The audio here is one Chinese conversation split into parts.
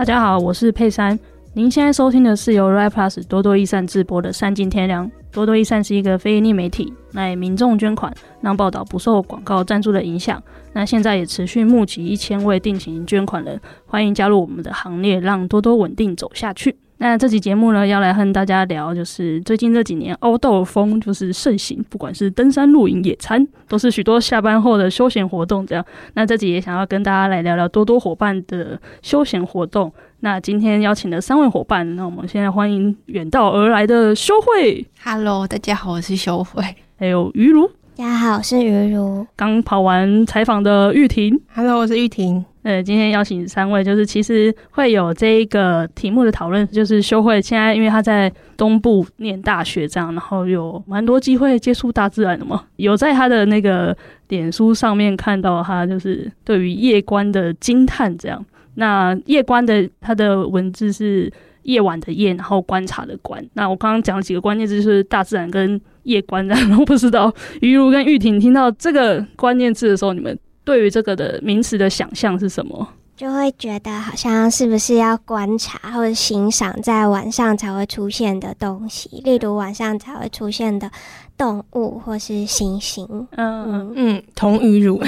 大家好，我是佩珊。您现在收听的是由 Riplus 多多益善制播的《善尽天良》。多多益善是一个非盈利媒体，乃民众捐款让报道不受广告赞助的影响。那现在也持续募集一千位定情捐款人，欢迎加入我们的行列，让多多稳定走下去。那这期节目呢，要来和大家聊，就是最近这几年 Outdoor 风就是盛行，不管是登山、露营、野餐，都是许多下班后的休闲活动。这样，那这集也想要跟大家来聊聊多多伙伴的休闲活动。那今天邀请的三位伙伴，那我们现在欢迎远道而来的修慧。Hello，大家好，我是修慧。还有于如。大家好，我是于如。刚跑完采访的玉婷。Hello，我是玉婷。呃，今天邀请三位，就是其实会有这一个题目的讨论，就是修慧现在因为他在东部念大学，这样，然后有蛮多机会接触大自然的嘛，有在他的那个脸书上面看到他就是对于夜观的惊叹，这样。那夜观的他的文字是夜晚的夜，然后观察的观。那我刚刚讲了几个关键字，就是大自然跟夜观，然后不知道于如跟玉婷听到这个关键字的时候，你们。对于这个的名词的想象是什么？就会觉得好像是不是要观察或者欣赏在晚上才会出现的东西，例如晚上才会出现的动物或是星星。嗯嗯嗯，同于如，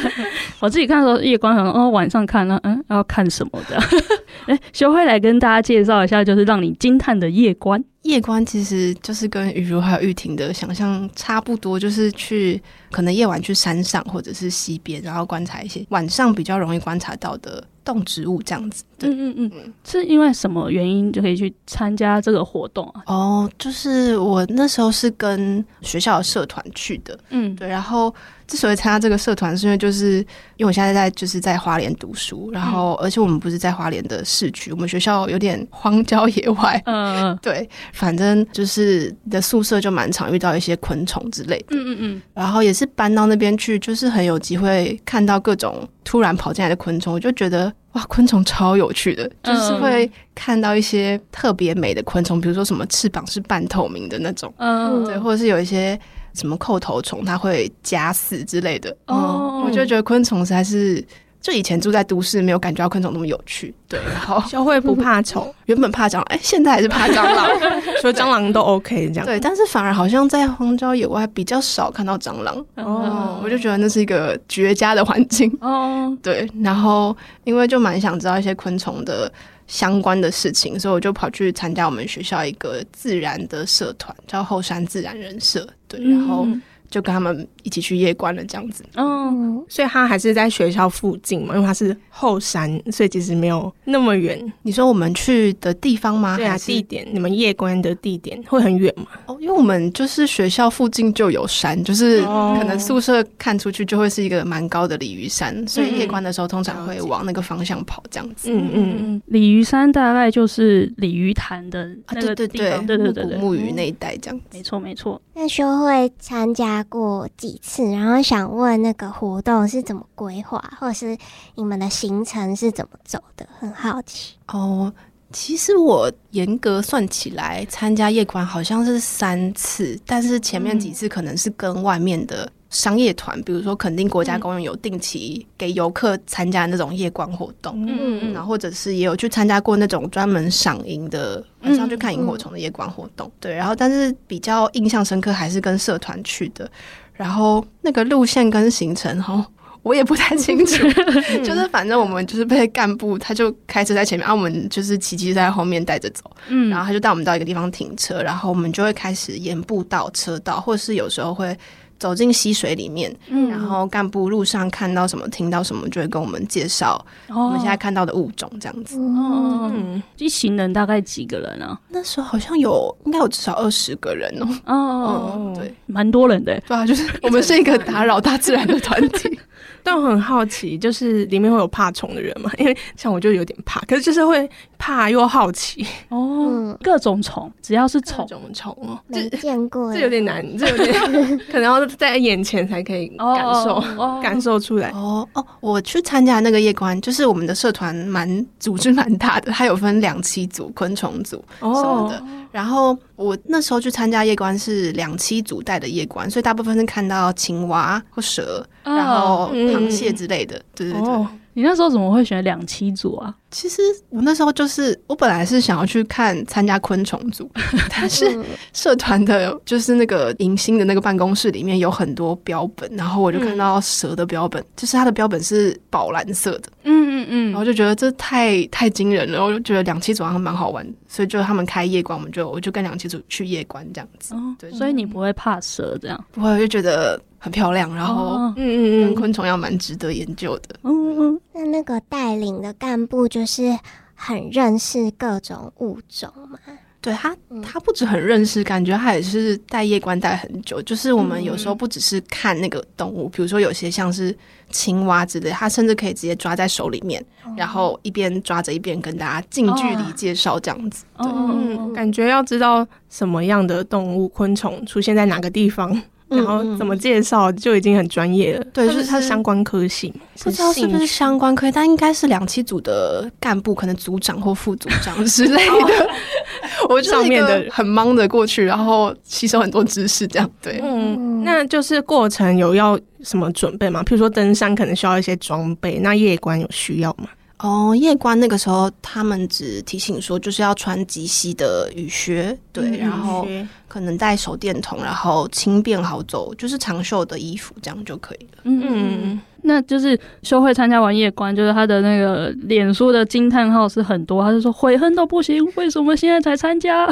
我自己看的时候夜观，好像哦晚上看呢，嗯要看什么的？哎，修慧来跟大家介绍一下，就是让你惊叹的夜观。夜观其实就是跟雨如还有玉婷的想象差不多，就是去可能夜晚去山上或者是溪边，然后观察一些晚上比较容易观察到的动植物这样子。对嗯嗯嗯，是因为什么原因就可以去参加这个活动啊？哦，就是我那时候是跟学校的社团去的。嗯，对，然后。之所以参加这个社团，是因为就是因为我现在在就是在花莲读书，然后而且我们不是在花莲的市区，我们学校有点荒郊野外，嗯嗯，对，反正就是的宿舍就蛮常遇到一些昆虫之类的，嗯嗯嗯，然后也是搬到那边去，就是很有机会看到各种突然跑进来的昆虫，我就觉得哇，昆虫超有趣的，就是会看到一些特别美的昆虫，比如说什么翅膀是半透明的那种，嗯，对，或者是有一些。什么叩头虫，它会夹死之类的。哦、oh.，我就觉得昆虫实在是，就以前住在都市，没有感觉到昆虫那么有趣。对，然后 小慧不怕虫，原本怕蟑螂，哎、欸，现在还是怕蟑螂，说蟑螂都 OK 这样。对，但是反而好像在荒郊野外比较少看到蟑螂。哦、oh.，我就觉得那是一个绝佳的环境。哦、oh.，对，然后因为就蛮想知道一些昆虫的。相关的事情，所以我就跑去参加我们学校一个自然的社团，叫后山自然人社。对，然后。就跟他们一起去夜观了，这样子。嗯，所以他还是在学校附近嘛，因为他是后山，所以其实没有那么远。你说我们去的地方吗？对啊，地点，你们夜观的地点会很远吗？哦，因为我们就是学校附近就有山，就是可能宿舍看出去就会是一个蛮高的鲤鱼山，所以夜观的时候通常会往那个方向跑，这样子。嗯嗯嗯，鲤鱼山大概就是鲤鱼潭的那个地方，啊、对，对，对，对对对对，木鱼那一带这样子。没错没错。那修会参加过几次，然后想问那个活动是怎么规划，或者是你们的行程是怎么走的？很好奇哦。其实我严格算起来，参加夜观好像是三次，但是前面几次可能是跟外面的商业团，嗯、比如说肯定国家公园有定期给游客参加那种夜光活动，嗯。嗯，然后或者是也有去参加过那种专门赏萤的晚上去看萤火虫的夜光活动，对，然后但是比较印象深刻还是跟社团去的。然后那个路线跟行程哈，我也不太清楚，就是反正我们就是被干部，他就开车在前面，啊，我们就是骑机在后面带着走，嗯，然后他就带我们到一个地方停车，然后我们就会开始沿步道、车道，或者是有时候会。走进溪水里面，嗯、然后干部路上看到什么、听到什么，就会跟我们介绍我们现在看到的物种，这样子。哦，嗯，一行人大概几个人啊？那时候好像有，应该有至少二十个人哦。哦、嗯，对，蛮多人的。对啊，就是 我们是一个打扰大自然的团体。但我很好奇，就是里面会有怕虫的人吗？因为像我就有点怕，可是就是会怕又好奇哦。各种虫，只要是虫，各种虫哦，没见过，这有点难，这有点 可能要在眼前才可以感受、哦哦、感受出来。哦哦，我去参加那个夜观，就是我们的社团蛮组织蛮大的，它有分两期组、昆虫组什么的。哦然后我那时候去参加夜观是两栖组带的夜观，所以大部分是看到青蛙或蛇，然后螃蟹之类的，对对对。你那时候怎么会选两栖组啊？其实我那时候就是，我本来是想要去看参加昆虫组，但是社团的，就是那个迎新的那个办公室里面有很多标本，然后我就看到蛇的标本，嗯、就是它的标本是宝蓝色的，嗯嗯嗯，然后就觉得这太太惊人了，我就觉得两栖组好像蛮好玩，所以就他们开夜观，我们就我就跟两栖组去夜观这样子。哦，对，所以你不会怕蛇这样？不会，我就觉得很漂亮，然后嗯嗯嗯，跟昆虫要蛮值得研究的。嗯嗯，那那个带领的干部就。是很认识各种物种嘛，对他，他不止很认识，感觉他也是带夜观带很久。就是我们有时候不只是看那个动物，比如说有些像是青蛙之类，他甚至可以直接抓在手里面，然后一边抓着一边跟大家近距离介绍这样子。嗯，感觉要知道什么样的动物、昆虫出现在哪个地方。然后怎么介绍就已经很专业了。嗯、对，就是它相关科系，不知道是不是相关科，但应该是两期组的干部，可能组长或副组长之类的。我上面的很忙的过去，然后吸收很多知识，这样对。嗯，那就是过程有要什么准备吗？譬如说登山可能需要一些装备，那夜观有需要吗？哦，夜观那个时候，他们只提醒说，就是要穿及膝的雨靴，对，嗯、然后可能带手电筒，然后轻便好走，就是长袖的衣服，这样就可以了。嗯嗯，那就是修会参加完夜观，就是他的那个脸书的惊叹号是很多，他就说悔恨都不行，为什么现在才参加？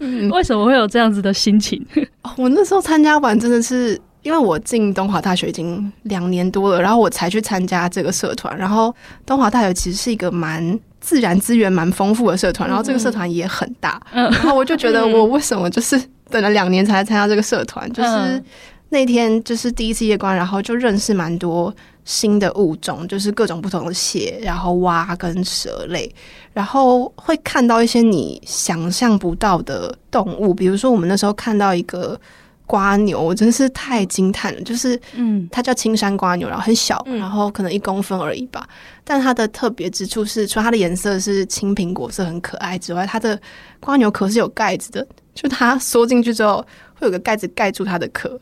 嗯、为什么会有这样子的心情？哦、我那时候参加完真的是。因为我进东华大学已经两年多了，然后我才去参加这个社团。然后东华大学其实是一个蛮自然资源蛮丰富的社团，然后这个社团也很大。然后我就觉得，我为什么就是等了两年才来参加这个社团？就是那天就是第一次夜观，然后就认识蛮多新的物种，就是各种不同的蟹，然后蛙跟蛇类，然后会看到一些你想象不到的动物，比如说我们那时候看到一个。蜗牛，我真是太惊叹了！就是，嗯，它叫青山瓜牛，然后很小，嗯、然后可能一公分而已吧。但它的特别之处是，除了它的颜色是青苹果色，很可爱之外，它的瓜牛壳是有盖子的，就它缩进去之后，会有个盖子盖住它的壳。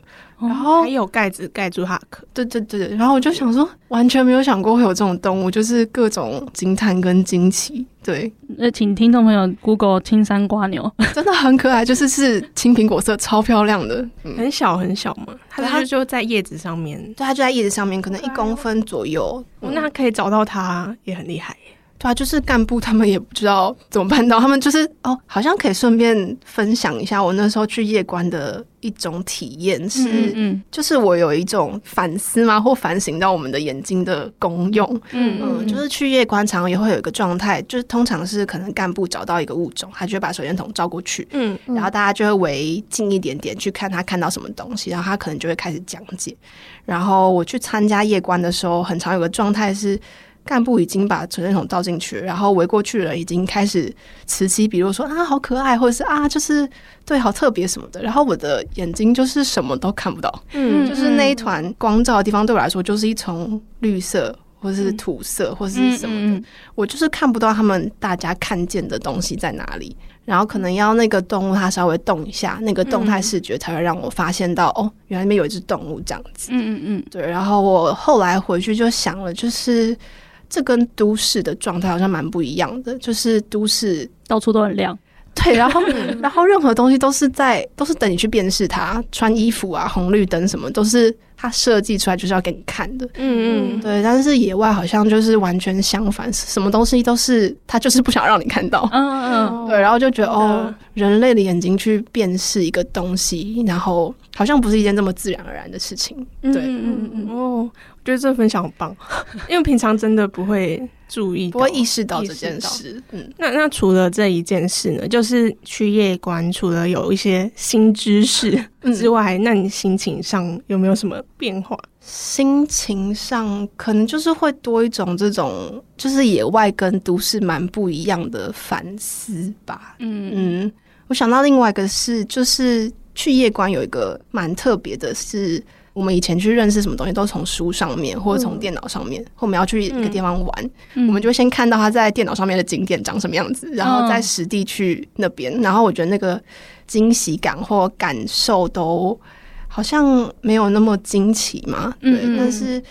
然后还有盖子盖住它的壳，对对对对。然后我就想说，完全没有想过会有这种动物，就是各种惊叹跟惊奇。对，那请听众朋友 Google 青山瓜牛，真的很可爱，就是是青苹果色，超漂亮的，嗯、很小很小嘛。它它就在叶子上面，对，它就在叶子上面，可能一公分左右。嗯、那可以找到它，也很厉害。对啊，就是干部他们也不知道怎么办到，他们就是哦，好像可以顺便分享一下我那时候去夜观的一种体验是，嗯，嗯，就是我有一种反思嘛，或反省到我们的眼睛的功用，嗯嗯，嗯，就是去夜观常常也会有一个状态，就是通常是可能干部找到一个物种，他就会把手电筒照过去，嗯，然后大家就会围近一点点去看他看到什么东西，然后他可能就会开始讲解，然后我去参加夜观的时候，很常有个状态是。干部已经把存电筒倒进去，然后围过去的人已经开始此起彼落说啊，好可爱，或者是啊，就是对，好特别什么的。然后我的眼睛就是什么都看不到，嗯，就是那一团光照的地方对我来说就是一层绿色，或者是土色，嗯、或者是什么的，嗯嗯、我就是看不到他们大家看见的东西在哪里。然后可能要那个动物它稍微动一下，那个动态视觉才会让我发现到、嗯、哦，原来那边有一只动物这样子。嗯嗯嗯，对。然后我后来回去就想了，就是。这跟都市的状态好像蛮不一样的，就是都市到处都很亮，对，然后然后任何东西都是在都是等你去辨识它，穿衣服啊、红绿灯什么都是它设计出来就是要给你看的，嗯嗯，对。但是野外好像就是完全相反，什么东西都是它就是不想让你看到，嗯嗯嗯，对。然后就觉得哦，人类的眼睛去辨识一个东西，然后好像不是一件这么自然而然的事情，对，嗯嗯嗯，哦。我觉得这分享很棒，因为平常真的不会注意，不会意识到这件事。嗯，那那除了这一件事呢？就是去夜观，除了有一些新知识之外，嗯、那你心情上有没有什么变化？心情上可能就是会多一种这种，就是野外跟都市蛮不一样的反思吧。嗯嗯，我想到另外一个是，就是去夜观有一个蛮特别的是。我们以前去认识什么东西，都从书上面或者从电脑上面，嗯、或我们要去一个地方玩，嗯、我们就先看到他在电脑上面的景点长什么样子，嗯、然后再实地去那边。然后我觉得那个惊喜感或感受都好像没有那么惊奇嘛。对，但是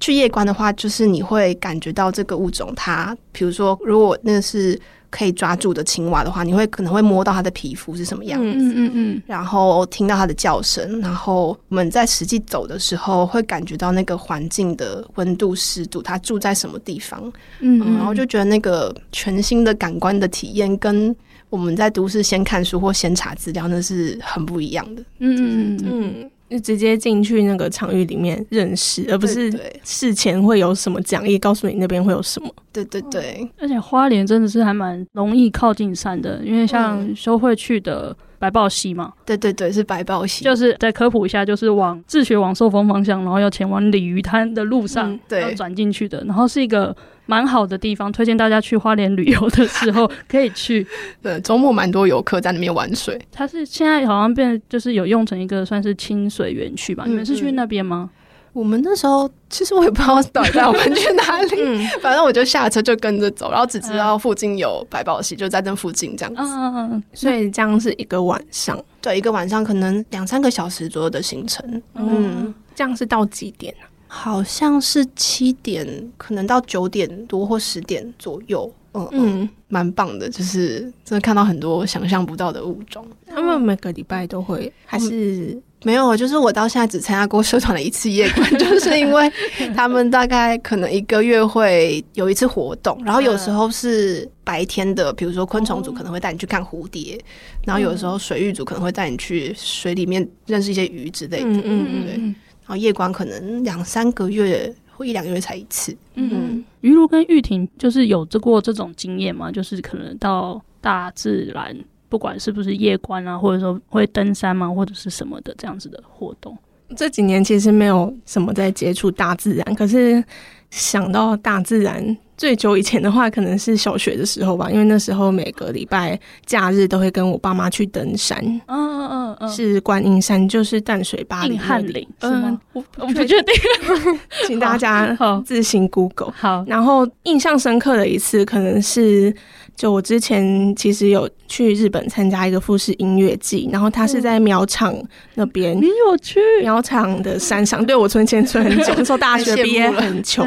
去夜观的话，就是你会感觉到这个物种它，比如说如果那是。可以抓住的青蛙的话，你会可能会摸到它的皮肤是什么样子，嗯嗯嗯，然后听到它的叫声，然后我们在实际走的时候会感觉到那个环境的温度、湿度，它住在什么地方，嗯，嗯，然后就觉得那个全新的感官的体验，跟我们在都市先看书或先查资料，那是很不一样的，嗯嗯。嗯。嗯就直接进去那个场域里面认识，而不是事前会有什么讲义告诉你那边会有什么。对对对，而且花莲真的是还蛮容易靠近山的，因为像修会去的白豹溪嘛。对对对，是白豹溪。就是再科普一下，就是往自学往寿丰方向，然后要前往鲤鱼滩的路上，嗯、对，要转进去的。然后是一个。蛮好的地方，推荐大家去花莲旅游的时候 可以去。对，周末蛮多游客在那边玩水。它是现在好像变，就是有用成一个算是清水园区吧？嗯、你们是去那边吗？我们那时候其实我也不知道到底带我们去哪里，嗯、反正我就下车就跟着走，然后只知道附近有百宝溪，就在这附近这样子。嗯嗯嗯。所以这样是一个晚上，对，一个晚上可能两三个小时左右的行程。嗯，嗯，这样是到几点呢？好像是七点，可能到九点多或十点左右。嗯嗯，蛮棒的，就是真的看到很多想象不到的物种。他们每个礼拜都会，还是、嗯、没有？就是我到现在只参加过社团的一次夜观，就是因为 他们大概可能一个月会有一次活动，然后有时候是白天的，比如说昆虫组可能会带你去看蝴蝶，然后有时候水域组可能会带你去水里面认识一些鱼之类的。嗯嗯对。然后夜观可能两三个月或一两个月才一次。嗯，鱼如跟玉婷就是有这过这种经验吗？就是可能到大自然，不管是不是夜观啊，或者说会登山吗，或者是什么的这样子的活动。这几年其实没有什么在接触大自然，可是想到大自然。最久以前的话，可能是小学的时候吧，因为那时候每个礼拜假日都会跟我爸妈去登山。嗯嗯嗯，是观音山，就是淡水巴里。汉岭是吗？我我不确定，请大家自行 Google。好，然后印象深刻的一次，可能是就我之前其实有去日本参加一个富士音乐季，然后他是在苗场那边。你有去苗场的山上？对，我存钱存很久，那时候大学毕业很穷。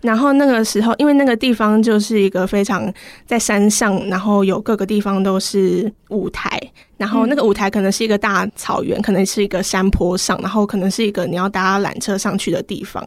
然后那个时候，因为那个地方就是一个非常在山上，然后有各个地方都是舞台，然后那个舞台可能是一个大草原，可能是一个山坡上，然后可能是一个你要搭缆车上去的地方。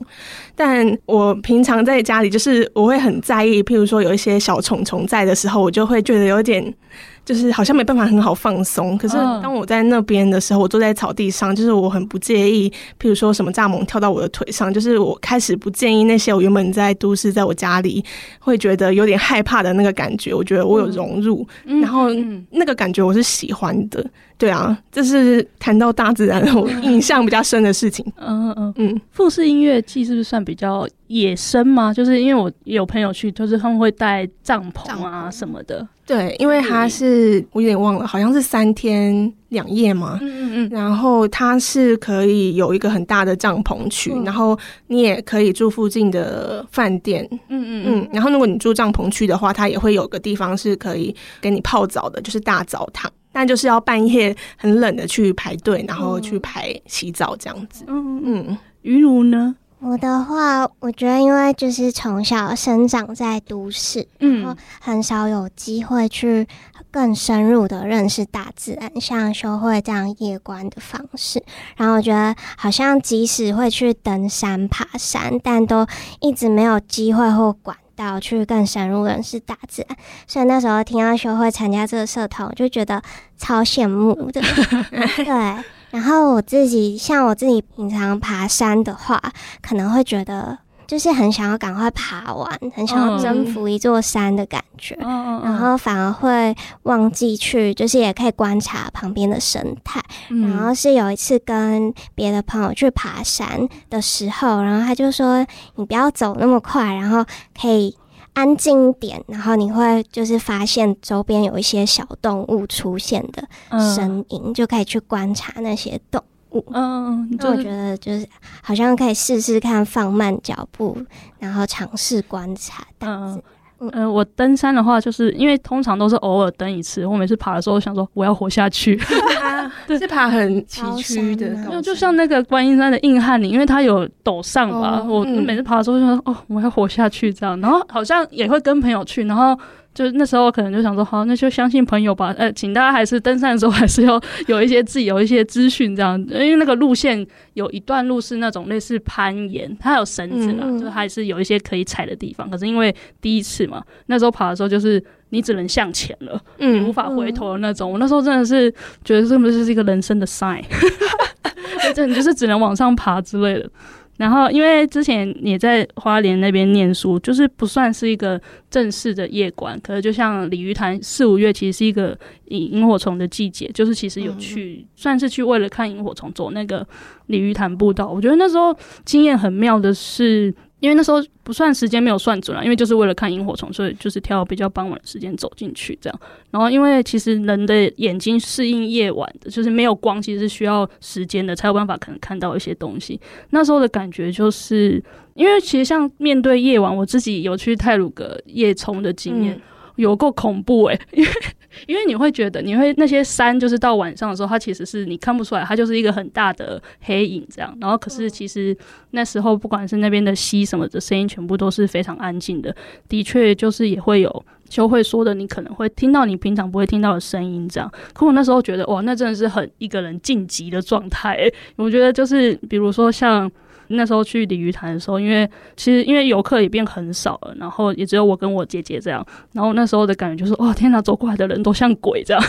但我平常在家里，就是我会很在意，譬如说有一些小虫虫在的时候，我就会觉得有点。就是好像没办法很好放松，可是当我在那边的时候，我坐在草地上，就是我很不介意，譬如说什么蚱蜢跳到我的腿上，就是我开始不介意那些我原本在都市，在我家里会觉得有点害怕的那个感觉，我觉得我有融入，然后那个感觉我是喜欢的。对啊，这是谈到大自然我印象比较深的事情。嗯嗯嗯嗯，富士音乐季是不是算比较野生吗？就是因为我有朋友去，就是他们会带帐篷啊什么的。对，因为它是我有点忘了，好像是三天两夜嘛。嗯嗯嗯。然后它是可以有一个很大的帐篷区，然后你也可以住附近的饭店。嗯嗯嗯。然后如果你住帐篷区的话，它也会有个地方是可以给你泡澡的，就是大澡堂。但就是要半夜很冷的去排队，然后去排洗澡这样子。嗯嗯，于如呢？我的话，我觉得因为就是从小生长在都市，然后很少有机会去更深入的认识大自然，像修会这样夜观的方式。然后我觉得好像即使会去登山爬山，但都一直没有机会或管。要去更深入认识大自然，所以那时候听到学会参加这个社团，我就觉得超羡慕的。对，然后我自己像我自己平常爬山的话，可能会觉得。就是很想要赶快爬完，很想要征服一座山的感觉，嗯、然后反而会忘记去，就是也可以观察旁边的生态。嗯、然后是有一次跟别的朋友去爬山的时候，然后他就说：“你不要走那么快，然后可以安静一点，然后你会就是发现周边有一些小动物出现的声音，嗯、就可以去观察那些动。”嗯，那我觉得就是好像可以试试看放慢脚步，然后尝试观察大自然。嗯，我登山的话，就是因为通常都是偶尔登一次。我每次爬的时候，想说我要活下去。对，是爬很崎岖的，就就像那个观音山的硬汉岭，因为它有陡上吧。哦、我每次爬的时候就说，哦，我要活下去这样。然后好像也会跟朋友去，然后。就那时候可能就想说，好，那就相信朋友吧。呃，请大家还是登山的时候还是要有一些自己有一些资讯这样，因为那个路线有一段路是那种类似攀岩，它有绳子啦，嗯、就还是有一些可以踩的地方。可是因为第一次嘛，那时候爬的时候就是你只能向前了，嗯，无法回头的那种。我那时候真的是觉得这不是一个人生的 sign，真的就是只能往上爬之类的。然后，因为之前也在花莲那边念书，就是不算是一个正式的夜馆，可是就像鲤鱼潭四五月，其实是一个萤火虫的季节，就是其实有去，算是去为了看萤火虫走那个鲤鱼潭步道。我觉得那时候经验很妙的是。因为那时候不算时间没有算准了，因为就是为了看萤火虫，所以就是挑比较傍晚的时间走进去这样。然后因为其实人的眼睛适应夜晚的，就是没有光，其实是需要时间的，才有办法可能看到一些东西。那时候的感觉就是，因为其实像面对夜晚，我自己有去泰鲁格夜冲的经验。嗯有够恐怖诶、欸，因为因为你会觉得，你会那些山就是到晚上的时候，它其实是你看不出来，它就是一个很大的黑影这样。然后可是其实那时候不管是那边的溪什么的声音，全部都是非常安静的。的确就是也会有就会说的，你可能会听到你平常不会听到的声音这样。可我那时候觉得哇，那真的是很一个人晋级的状态、欸。我觉得就是比如说像。那时候去鲤鱼潭的时候，因为其实因为游客也变很少了，然后也只有我跟我姐姐这样，然后那时候的感觉就是，哦，天哪，走过来的人都像鬼这样。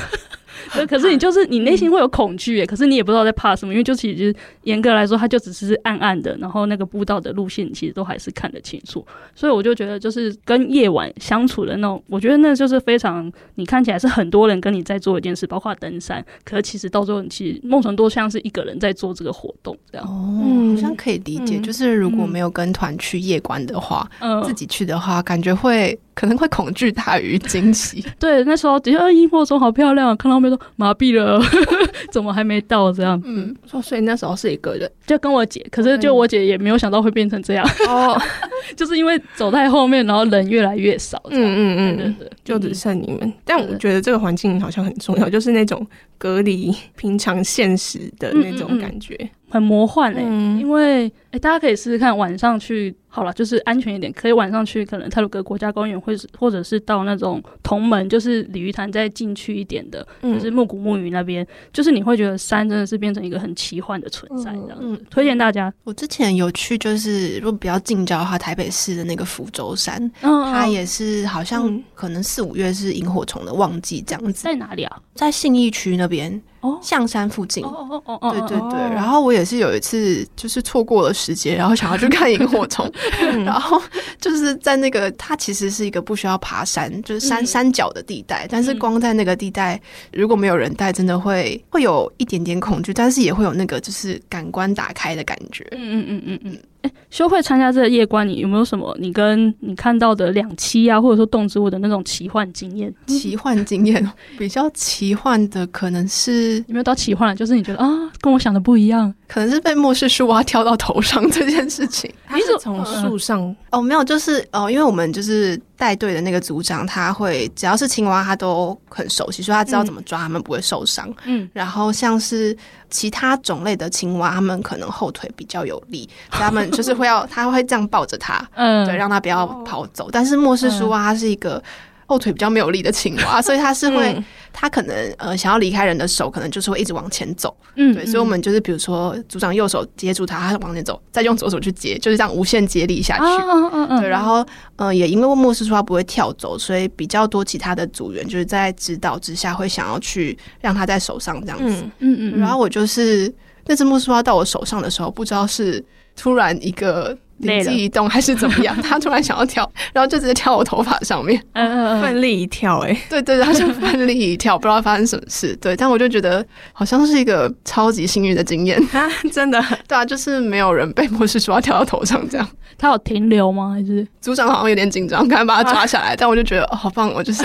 可是你就是你内心会有恐惧耶，可是你也不知道在怕什么，因为就其实严格来说，它就只是暗暗的，然后那个步道的路线其实都还是看得清楚，所以我就觉得就是跟夜晚相处的那种，我觉得那就是非常你看起来是很多人跟你在做一件事，包括登山，可是其实到最后你其实梦存多像是一个人在做这个活动这样。哦，好像可以理解，就是如果没有跟团去夜观的话，嗯，自己去的话，感觉会。可能会恐惧大于惊喜。对，那时候觉得萤火虫好漂亮，看到后面都麻痹了，怎么还没到这样？嗯，所以那时候是一个人，就跟我姐。可是就我姐也没有想到会变成这样。哦，就是因为走在后面，然后人越来越少。嗯嗯嗯，对对对，就只剩你们。但我觉得这个环境好像很重要，就是那种隔离平常现实的那种感觉。很魔幻哎、欸，嗯、因为哎、欸，大家可以试试看晚上去好了，就是安全一点，可以晚上去，可能泰鲁格国家公园，或者或者是到那种同门，就是鲤鱼潭再进去一点的，嗯、就是木古木鱼那边，就是你会觉得山真的是变成一个很奇幻的存在这样子。嗯，推荐大家。我之前有去，就是如果比较近郊的话，台北市的那个福州山，嗯、它也是好像可能四五月是萤火虫的旺季这样子。在哪里啊？在信义区那边。哦，象山附近，对对对，然后我也是有一次就是错过了时间，然后想要去看萤火虫，然后就是在那个它其实是一个不需要爬山，就是山山脚的地带，但是光在那个地带如果没有人带，真的会会有一点点恐惧，但是也会有那个就是感官打开的感觉。嗯嗯嗯嗯嗯。哎，修会参加这个夜观，你有没有什么你跟你看到的两栖啊，或者说动植物的那种奇幻经验？奇幻经验 比较奇幻的可能是有没有到奇幻？就是你觉得啊，跟我想的不一样，可能是被末世树蛙跳到头上这件事情。你是从树上、呃、哦？没有，就是哦，因为我们就是。带队的那个组长，他会只要是青蛙，他都很熟悉，所以他知道怎么抓，他们不会受伤。嗯，然后像是其他种类的青蛙，他们可能后腿比较有力，所以他们就是会要，他会这样抱着它，嗯，对，让它不要跑走。但是莫氏树蛙，它是一个。后腿比较没有力的青蛙，所以它是会，它可能呃想要离开人的手，可能就是会一直往前走。嗯，对，所以我们就是比如说组长右手接住他，他往前走，再用左手去接，就是这样无限接力下去。嗯嗯嗯。对，然后呃也因为莫斯说他不会跳走，所以比较多其他的组员就是在指导之下会想要去让他在手上这样子。嗯嗯。然后我就是那只莫氏树蛙到我手上的时候，不知道是突然一个。灵机一动还是怎么样？他突然想要跳，然后就直接跳我头发上面，嗯嗯嗯，奋力一跳，哎，对对对，他就奋力一跳，不知道发生什么事，对，但我就觉得好像是一个超级幸运的经验。啊，真的，对啊，就是没有人被莫氏树蛙跳到头上这样，他有停留吗？还是？组长好像有点紧张，赶紧把他抓下来，但我就觉得哦，好棒，我就是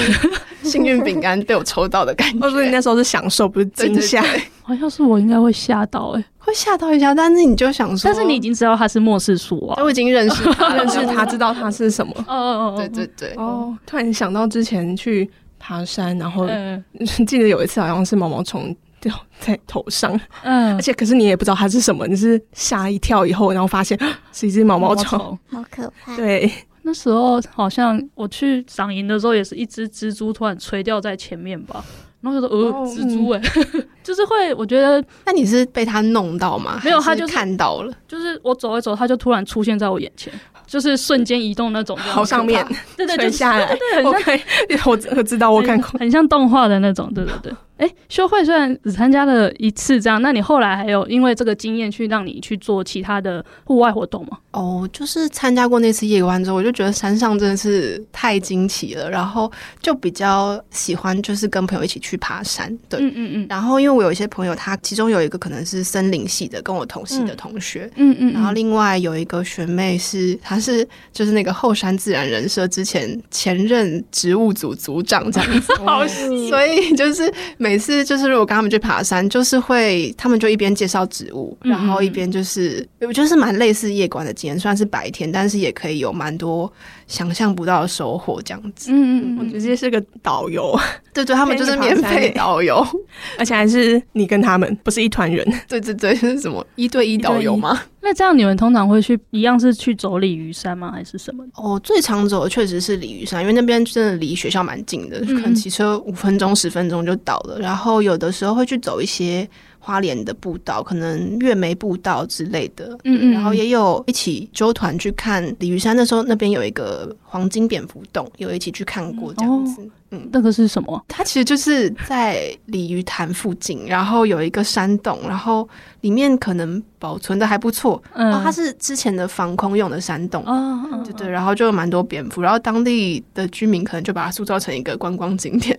幸运饼干被我抽到的感觉，所以那时候是享受，不是惊吓，好像是我应该会吓到，哎。会吓到一下，但是你就想说，但是你已经知道他是末世鼠啊，我已经认识他，认识他，知道他是什么。哦哦哦，对对对。哦，突然想到之前去爬山，然后 记得有一次好像是毛毛虫掉在头上，嗯，而且可是你也不知道它是什么，你是吓一跳以后，然后发现 是一只毛毛虫，好可怕。对，那时候好像我去赏银的时候，也是一只蜘蛛突然垂掉在前面吧。然后就说：“呃，蜘蛛哎、欸，嗯、就是会，我觉得，那你是被他弄到吗？没有，他就看到了，就是我走一走，他就突然出现在我眼前，就是瞬间移动那种，好上面，对对，垂下来，对对，很像，我我知道，我看过，很像动画的那种，对对对。”哎，修会虽然只参加了一次这样，那你后来还有因为这个经验去让你去做其他的户外活动吗？哦，就是参加过那次夜观之后，我就觉得山上真的是太惊奇了，然后就比较喜欢就是跟朋友一起去爬山。对，嗯嗯嗯。然后因为我有一些朋友，他其中有一个可能是森林系的，跟我同系的同学，嗯嗯。然后另外有一个学妹是，她是就是那个后山自然人社之前前任植物组组长这样子，好细，所以就是。每次就是如果跟他们去爬山，就是会他们就一边介绍植物，嗯、然后一边就是我觉得是蛮类似夜观的经验，虽然是白天，但是也可以有蛮多想象不到的收获这样子。嗯嗯，我直接是个导游，对对，他们就是免费导游，而且还是你跟他们，不是一团人。对对对，是什么一对一导游吗？那这样你们通常会去一样是去走鲤鱼山吗？还是什么？哦，最常走的确实是鲤鱼山，因为那边真的离学校蛮近的，嗯、可能骑车五分钟、十分钟就到了。然后有的时候会去走一些花莲的步道，可能月眉步道之类的。嗯嗯。然后也有一起揪团去看鲤鱼山，那时候那边有一个黄金蝙蝠洞，有一起去看过这样子。哦嗯，那个是什么？它其实就是在鲤鱼潭附近，然后有一个山洞，然后里面可能保存的还不错。嗯，它是之前的防空用的山洞。嗯，对对，然后就有蛮多蝙蝠，然后当地的居民可能就把它塑造成一个观光景点。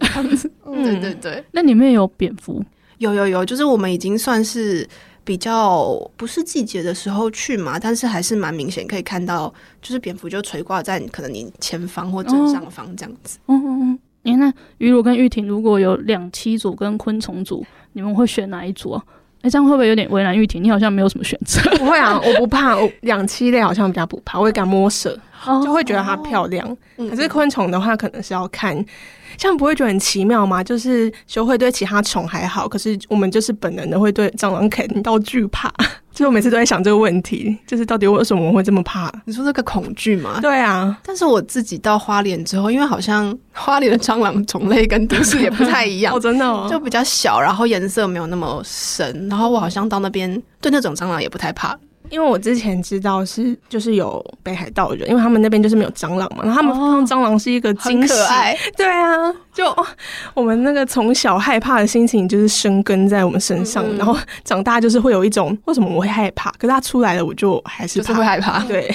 嗯，对对对。那里面有蝙蝠？有有有，就是我们已经算是比较不是季节的时候去嘛，但是还是蛮明显可以看到，就是蝙蝠就垂挂在可能你前方或正上方这样子。嗯嗯嗯。哎，那鱼如跟玉婷如果有两栖组跟昆虫组，你们会选哪一组啊？哎，这样会不会有点为难玉婷？你好像没有什么选择。不会啊，我不怕。我两栖类好像比较不怕，我也敢摸蛇，就会觉得它漂亮。可是昆虫的话，可能是要看。这样不会觉得很奇妙吗？就是修会对其他虫还好，可是我们就是本能的会对蟑螂感到惧怕。所以我每次都在想这个问题，就是到底为什么我会这么怕？你说这个恐惧吗？对啊。但是我自己到花莲之后，因为好像花莲的蟑螂种类跟都市也不太一样，哦，真的哦，就比较小，然后颜色没有那么深，然后我好像到那边对那种蟑螂也不太怕。因为我之前知道是就是有北海道人，因为他们那边就是没有蟑螂嘛，然后他们放蟑螂是一个惊喜，可爱。对啊，就我们那个从小害怕的心情就是生根在我们身上，嗯嗯，然后长大就是会有一种为什么我会害怕，可是它出来了我就还是就是会害怕。对，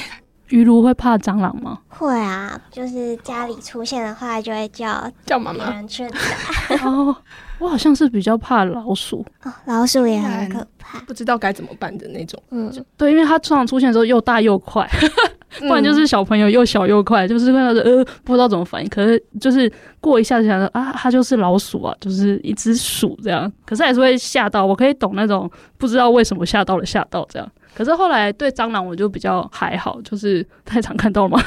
鱼如会怕蟑螂吗？会啊，就是家里出现的话就会叫叫妈妈人去打。哦，我好像是比较怕老鼠，哦，老鼠也很可怕，不知道该怎么办的那种。嗯，对，因为它通常出现的时候又大又快，不然就是小朋友又小又快，就是看到呃不知道怎么反应。可是就是过一下就想到啊，它就是老鼠啊，就是一只鼠这样。可是还是会吓到，我可以懂那种不知道为什么吓到了吓到这样。可是后来对蟑螂我就比较还好，就是太常看到了嘛，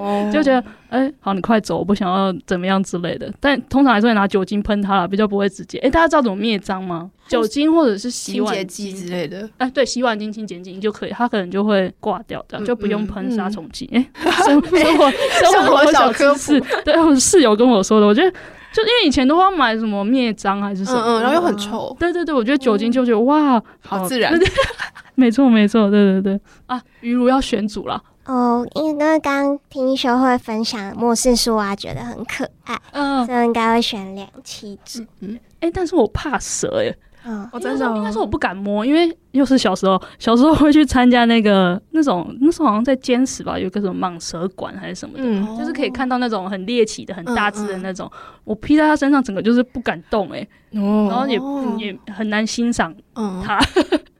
嗯、就觉得哎、欸，好，你快走，我不想要怎么样之类的。但通常还是会拿酒精喷它了，比较不会直接。哎、欸，大家知道怎么灭蟑吗？酒精或者是洗碗机之类的。哎、欸，对，洗碗巾、清洁剂就可以，它可能就会挂掉，这样就不用喷杀虫剂。哎、嗯，生、嗯欸、生活生活小科普，对，我室友跟我说的，我觉得就因为以前都要买什么灭蟑还是什么，嗯，嗯，然后又很臭。对对对，我觉得酒精就觉得哇，好自然。没错，没错，对对对啊！鱼如要选组了哦，因为刚刚听修会分享末世树啊，觉得很可爱，嗯，所以应该会选两栖组。嗯，哎、欸，但是我怕蛇耶，嗯，我真的应该说我不敢摸，因为又是小时候，小时候会去参加那个那种那时候好像在坚持吧，有个什么蟒蛇馆还是什么的，嗯、就是可以看到那种很猎奇的、很大只的那种，嗯嗯、我披在他身上，整个就是不敢动，哎，哦，然后也也很难欣赏它。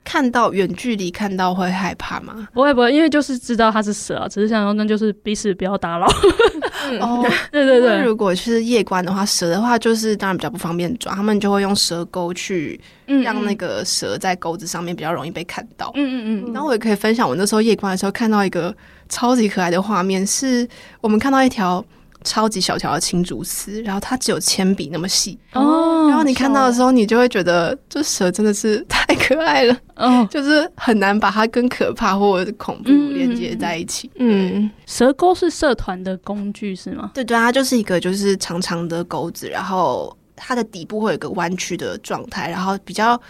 嗯看到远距离看到会害怕吗？不会不会，因为就是知道它是蛇啊，只是想说那就是彼此不要打扰。哦，对对对。如果是夜观的话，蛇的话就是当然比较不方便抓，他们就会用蛇钩去让那个蛇在钩子上面比较容易被看到。嗯嗯嗯。然后我也可以分享，我那时候夜观的时候看到一个超级可爱的画面，是我们看到一条。超级小条的青竹丝，然后它只有铅笔那么细哦。然后你看到的时候，你就会觉得这蛇真的是太可爱了哦，就是很难把它跟可怕或者恐怖连接在一起。嗯，嗯，蛇钩是社团的工具是吗？对对，它就是一个就是长长的钩子，然后它的底部会有一个弯曲的状态，然后比较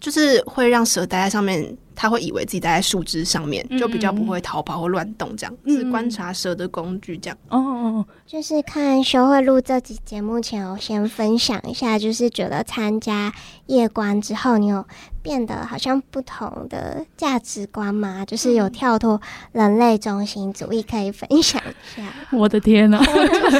就是会让蛇待在上面。他会以为自己待在树枝上面，就比较不会逃跑或乱动，这样、嗯、是观察蛇的工具。这样哦哦，就是看修会录这集节目前，我先分享一下，就是觉得参加夜观之后，你有变得好像不同的价值观吗？就是有跳脱人类中心主义，可以分享一下。我的天哪，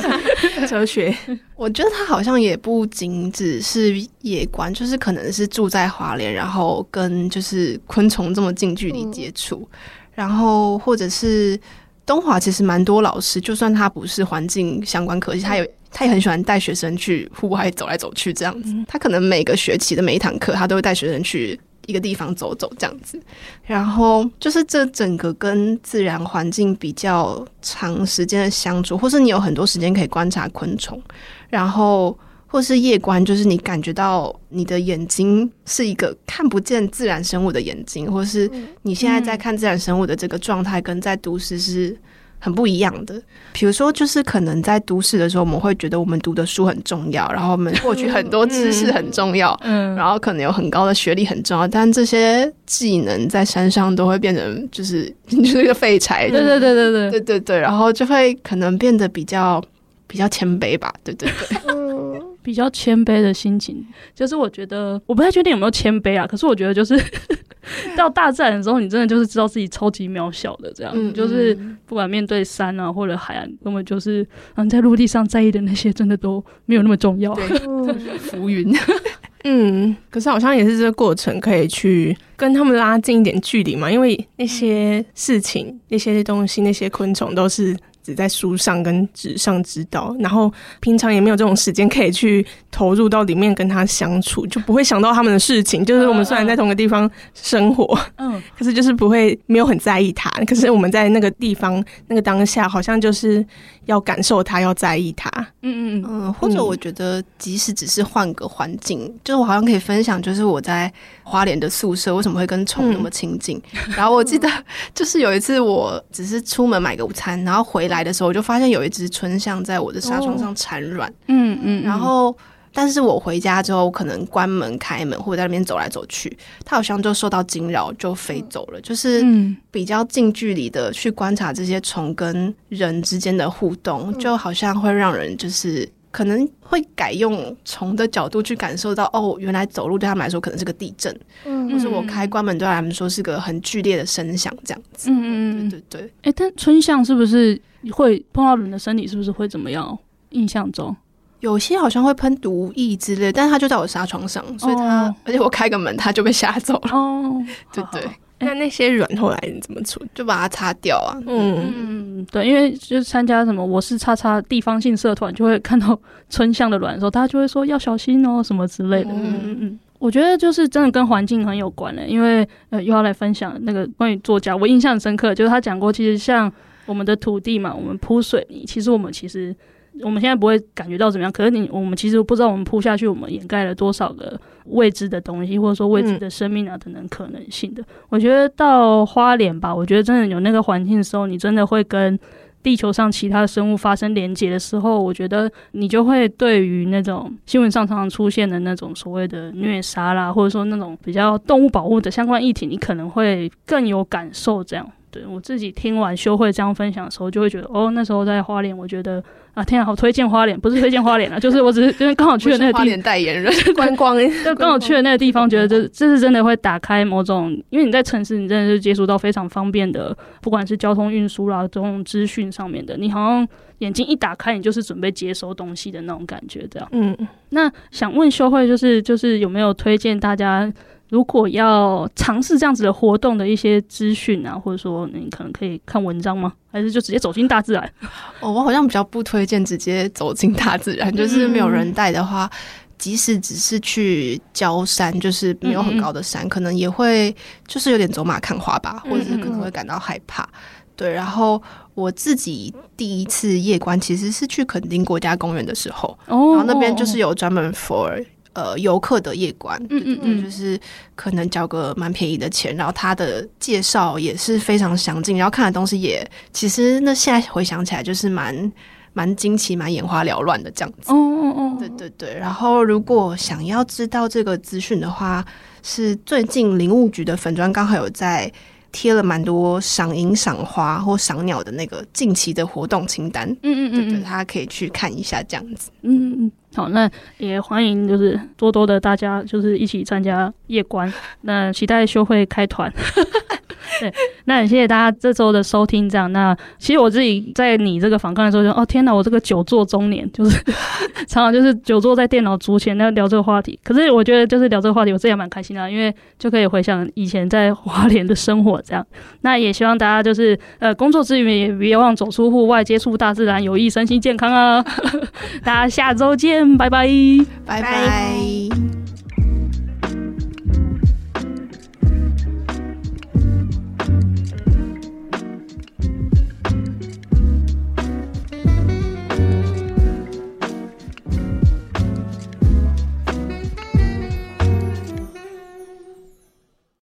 哲学。我觉得他好像也不仅只是夜观，就是可能是住在华联，然后跟就是昆虫这么近距离接触，嗯、然后或者是东华其实蛮多老师，就算他不是环境相关科技，他有他也很喜欢带学生去户外走来走去这样子。他可能每个学期的每一堂课，他都会带学生去一个地方走走这样子。然后就是这整个跟自然环境比较长时间的相处，或是你有很多时间可以观察昆虫。然后，或是夜观，就是你感觉到你的眼睛是一个看不见自然生物的眼睛，或是你现在在看自然生物的这个状态，跟在都市是很不一样的。比如说，就是可能在都市的时候，我们会觉得我们读的书很重要，然后我们获取很多知识很重要，嗯，然后可能有很高的学历很重要，但这些技能在山上都会变成就是 就是一个废柴，对对对对对对对对，然后就会可能变得比较。比较谦卑吧，对对对，比较谦卑的心情，就是我觉得我不太确定有没有谦卑啊，可是我觉得就是 到大自然的时候，你真的就是知道自己超级渺小的，这样，嗯、就是不管面对山啊或者海岸，根本就是嗯在陆地上在意的那些，真的都没有那么重要，浮云，嗯，可是好像也是这个过程可以去跟他们拉近一点距离嘛，因为那些事情、那些东西、那些昆虫都是。只在书上跟纸上知道，然后平常也没有这种时间可以去投入到里面跟他相处，就不会想到他们的事情。就是我们虽然在同个地方生活，嗯，可是就是不会没有很在意他。可是我们在那个地方那个当下，好像就是要感受他，要在意他。嗯嗯嗯，或者我觉得即使只是换个环境，嗯、就是我好像可以分享，就是我在花莲的宿舍为什么会跟虫那么亲近。嗯、然后我记得 就是有一次，我只是出门买个午餐，然后回来的时候，我就发现有一只春象在我的纱窗上产卵。哦。嗯嗯，然后但是我回家之后，可能关门开门或者在那边走来走去，它好像就受到惊扰，就飞走了。就是比较近距离的去观察这些虫跟人之间的互动，就好像会让人就是。可能会改用虫的角度去感受到，哦，原来走路对他们来说可能是个地震，嗯，或者我开关门对他们说是个很剧烈的声响，这样子。嗯嗯，对对对。哎、欸，但春象是不是会碰到人的身体？是不是会怎么样？印象中有些好像会喷毒液之类，但是他就在我纱窗上，所以他、哦、而且我开个门，他就被吓走了。哦，对对。那那些卵后来你怎么处理？就把它擦掉啊。嗯嗯，对，因为就是参加什么我是叉叉地方性社团，就会看到春象的卵的时候，大家就会说要小心哦，什么之类的。嗯嗯嗯，我觉得就是真的跟环境很有关的，因为呃又要来分享那个关于作家，我印象很深刻，就是他讲过，其实像我们的土地嘛，我们铺水泥，其实我们其实。我们现在不会感觉到怎么样，可是你我们其实不知道，我们铺下去，我们掩盖了多少个未知的东西，或者说未知的生命啊等等可能性的。我觉得到花莲吧，我觉得真的有那个环境的时候，你真的会跟地球上其他的生物发生连接的时候，我觉得你就会对于那种新闻上常常出现的那种所谓的虐杀啦，或者说那种比较动物保护的相关议题，你可能会更有感受。这样，对我自己听完修慧这样分享的时候，就会觉得哦，那时候在花莲，我觉得。啊天啊，好推荐花莲，不是推荐花莲啊，就是我只是因为刚好去了那个地方，代言人 观光，就刚好去了那个地方，觉得这这是真的会打开某种，因为你在城市，你真的是接触到非常方便的，不管是交通运输啦，这种资讯上面的，你好像眼睛一打开，你就是准备接收东西的那种感觉，这样。嗯，那想问修慧，就是就是有没有推荐大家？如果要尝试这样子的活动的一些资讯啊，或者说你可能可以看文章吗？还是就直接走进大自然？哦，我好像比较不推荐直接走进大自然，就是没有人带的话，即使只是去郊山，就是没有很高的山，可能也会就是有点走马看花吧，或者是可能会感到害怕。对，然后我自己第一次夜观其实是去垦丁国家公园的时候，然后那边就是有专门 for。呃，游客的夜观，嗯嗯嗯，就是可能交个蛮便宜的钱，然后他的介绍也是非常详尽，然后看的东西也，其实那现在回想起来就是蛮蛮惊奇、蛮眼花缭乱的这样子。哦哦哦，对对对。然后如果想要知道这个资讯的话，是最近林务局的粉砖刚好有在贴了蛮多赏萤、赏花或赏鸟的那个近期的活动清单。嗯嗯嗯，对，对，大家可以去看一下这样子。嗯嗯。好，那也欢迎就是多多的大家就是一起参加夜观，那期待修会开团。对，那很谢谢大家这周的收听。这样，那其实我自己在你这个访谈的时候就，哦天哪，我这个久坐中年，就是 常常就是久坐在电脑桌前，那聊这个话题。可是我觉得就是聊这个话题，我自己也蛮开心的，因为就可以回想以前在花莲的生活。这样，那也希望大家就是呃工作之余也别忘走出户外，接触大自然，有益身心健康啊。大家下周见，拜拜，拜拜。